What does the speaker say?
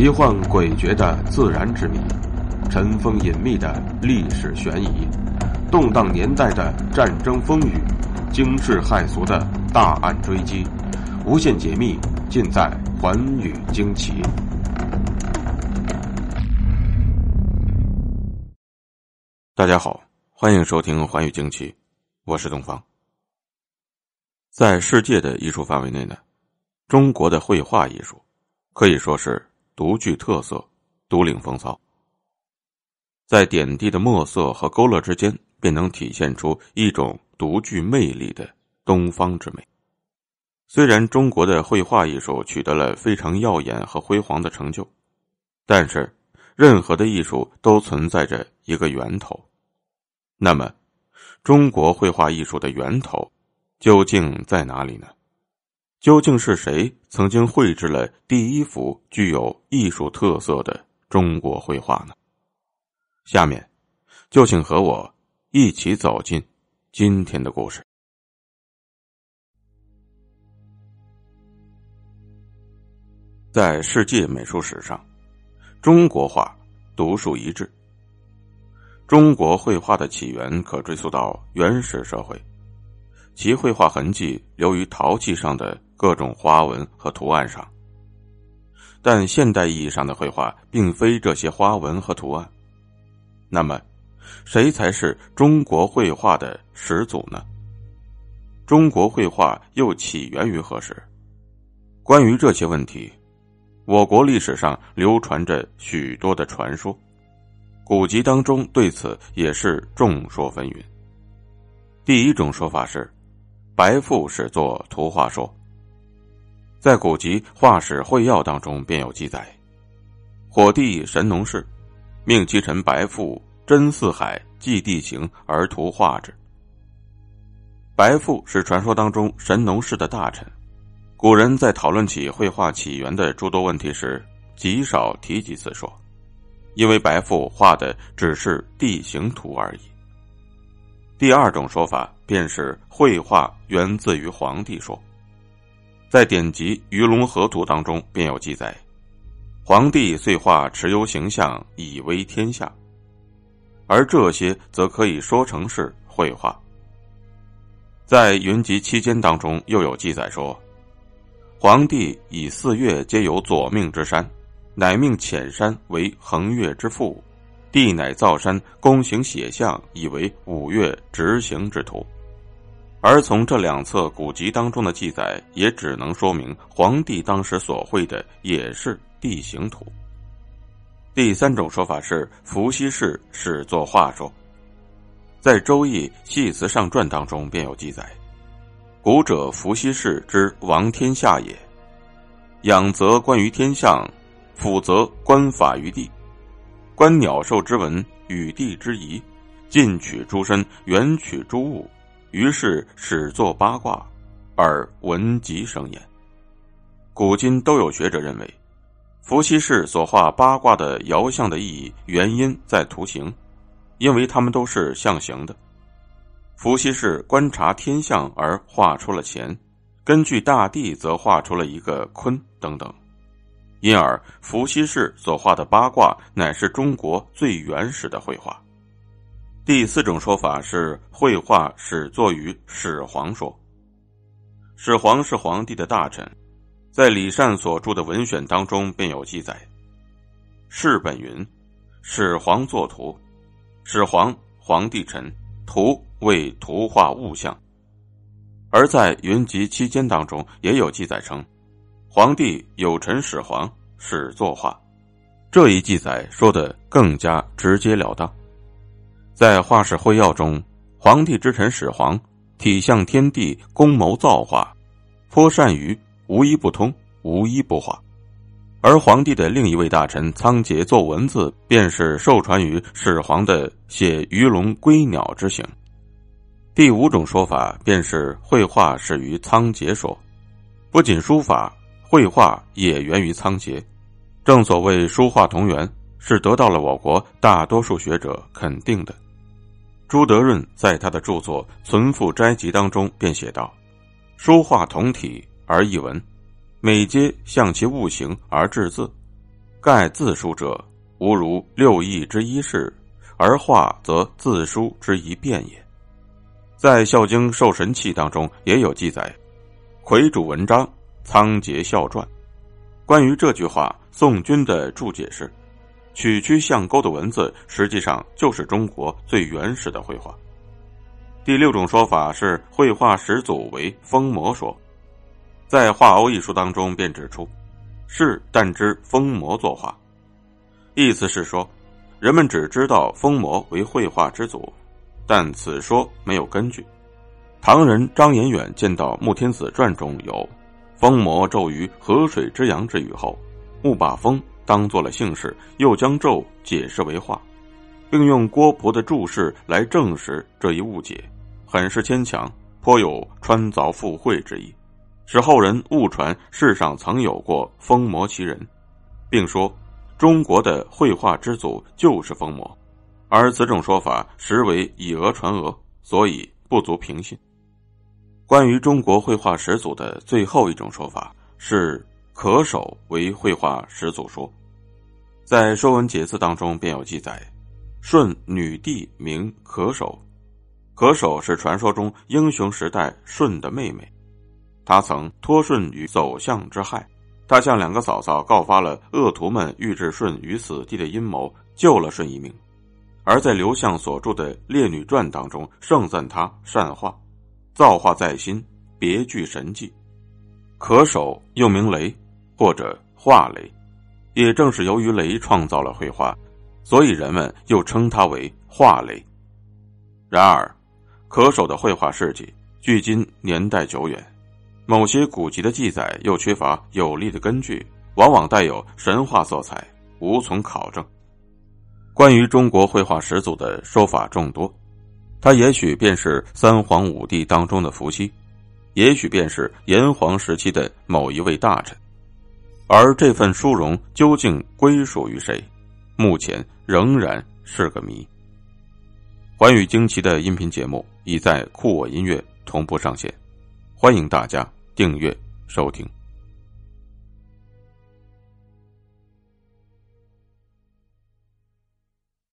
奇幻诡谲的自然之谜，尘封隐秘的历史悬疑，动荡年代的战争风雨，惊世骇俗的大案追击，无限解密尽在《寰宇惊奇》。大家好，欢迎收听《寰宇惊奇》，我是东方。在世界的艺术范围内呢，中国的绘画艺术可以说是。独具特色，独领风骚。在点滴的墨色和勾勒之间，便能体现出一种独具魅力的东方之美。虽然中国的绘画艺术取得了非常耀眼和辉煌的成就，但是任何的艺术都存在着一个源头。那么，中国绘画艺术的源头究竟在哪里呢？究竟是谁曾经绘制了第一幅具有艺术特色的中国绘画呢？下面，就请和我一起走进今天的故事。在世界美术史上，中国画独树一帜。中国绘画的起源可追溯到原始社会，其绘画痕迹留于陶器上的。各种花纹和图案上，但现代意义上的绘画并非这些花纹和图案。那么，谁才是中国绘画的始祖呢？中国绘画又起源于何时？关于这些问题，我国历史上流传着许多的传说，古籍当中对此也是众说纷纭。第一种说法是，白富始作图画说。在古籍《画史会要》当中便有记载，火帝神农氏命其臣白父真四海，记地形而图画之。白父是传说当中神农氏的大臣。古人在讨论起绘画起源的诸多问题时，极少提及此说，因为白父画的只是地形图而已。第二种说法便是绘画源自于黄帝说。在典籍《鱼龙河图》当中便有记载，皇帝遂画蚩尤形象以威天下，而这些则可以说成是绘画。在云集期间当中又有记载说，皇帝以四月皆有左命之山，乃命浅山为横越之父，帝乃造山躬行写象，以为五岳执行之图。而从这两册古籍当中的记载，也只能说明皇帝当时所绘的也是地形图。第三种说法是伏羲氏始作画说，在《周易系辞上传》当中便有记载：“古者伏羲氏之王天下也，仰则观于天象，俯则观法于地，观鸟兽之文与地之宜，近取诸身，远取诸物。”于是始作八卦，而闻吉生焉。古今都有学者认为，伏羲氏所画八卦的爻象的意义原因在图形，因为它们都是象形的。伏羲氏观察天象而画出了乾，根据大地则画出了一个坤等等，因而伏羲氏所画的八卦乃是中国最原始的绘画。第四种说法是绘画始作于始皇说。始皇是皇帝的大臣，在李善所著的文选当中便有记载。世本云：始皇作图，始皇皇帝臣，图为图画物象。而在云集期间当中也有记载称，皇帝有臣始皇始作画。这一记载说的更加直截了当。在《画史会要》中，皇帝之臣始皇体象天地，功谋造化，颇善于无一不通，无一不画。而皇帝的另一位大臣仓颉作文字，便是受传于始皇的写鱼龙归鸟之行。第五种说法便是绘画始于仓颉说，不仅书法，绘画也源于仓颉。正所谓书画同源，是得到了我国大多数学者肯定的。朱德润在他的著作《存复斋集》当中便写道：“书画同体而异文，每皆向其物形而制字，盖自书者，无如六艺之一事，而画则自书之一变也。在《孝经授神器》当中也有记载，魁主文章仓颉孝传。关于这句话，宋军的注解是：曲曲相钩的文字，实际上就是中国最原始的绘画。第六种说法是绘画始祖为风魔说，在画欧一书当中便指出，是但知风魔作画，意思是说，人们只知道风魔为绘画之祖。但此说没有根据。唐人张延远见到《穆天子传》中有“风魔骤于河水之阳”之语后，误把风当做了姓氏，又将纣解释为画，并用郭璞的注释来证实这一误解，很是牵强，颇有穿凿附会之意，使后人误传世上曾有过疯魔其人，并说中国的绘画之祖就是疯魔。而此种说法实为以讹传讹，所以不足凭信。关于中国绘画始祖的最后一种说法是可守为绘画始祖说，在《说文解字》当中便有记载：舜女帝名可守，可守是传说中英雄时代舜的妹妹，她曾托舜于走向之害，她向两个嫂嫂告发了恶徒们欲置舜于死地的阴谋，救了舜一命。而在刘向所著的《列女传》当中，盛赞他善画，造化在心，别具神迹。可守又名雷，或者化雷，也正是由于雷创造了绘画，所以人们又称他为画雷。然而，可守的绘画事迹距今年代久远，某些古籍的记载又缺乏有力的根据，往往带有神话色彩，无从考证。关于中国绘画始祖的说法众多，他也许便是三皇五帝当中的伏羲，也许便是炎黄时期的某一位大臣，而这份殊荣究竟归属于谁，目前仍然是个谜。寰宇惊奇的音频节目已在酷我音乐同步上线，欢迎大家订阅收听。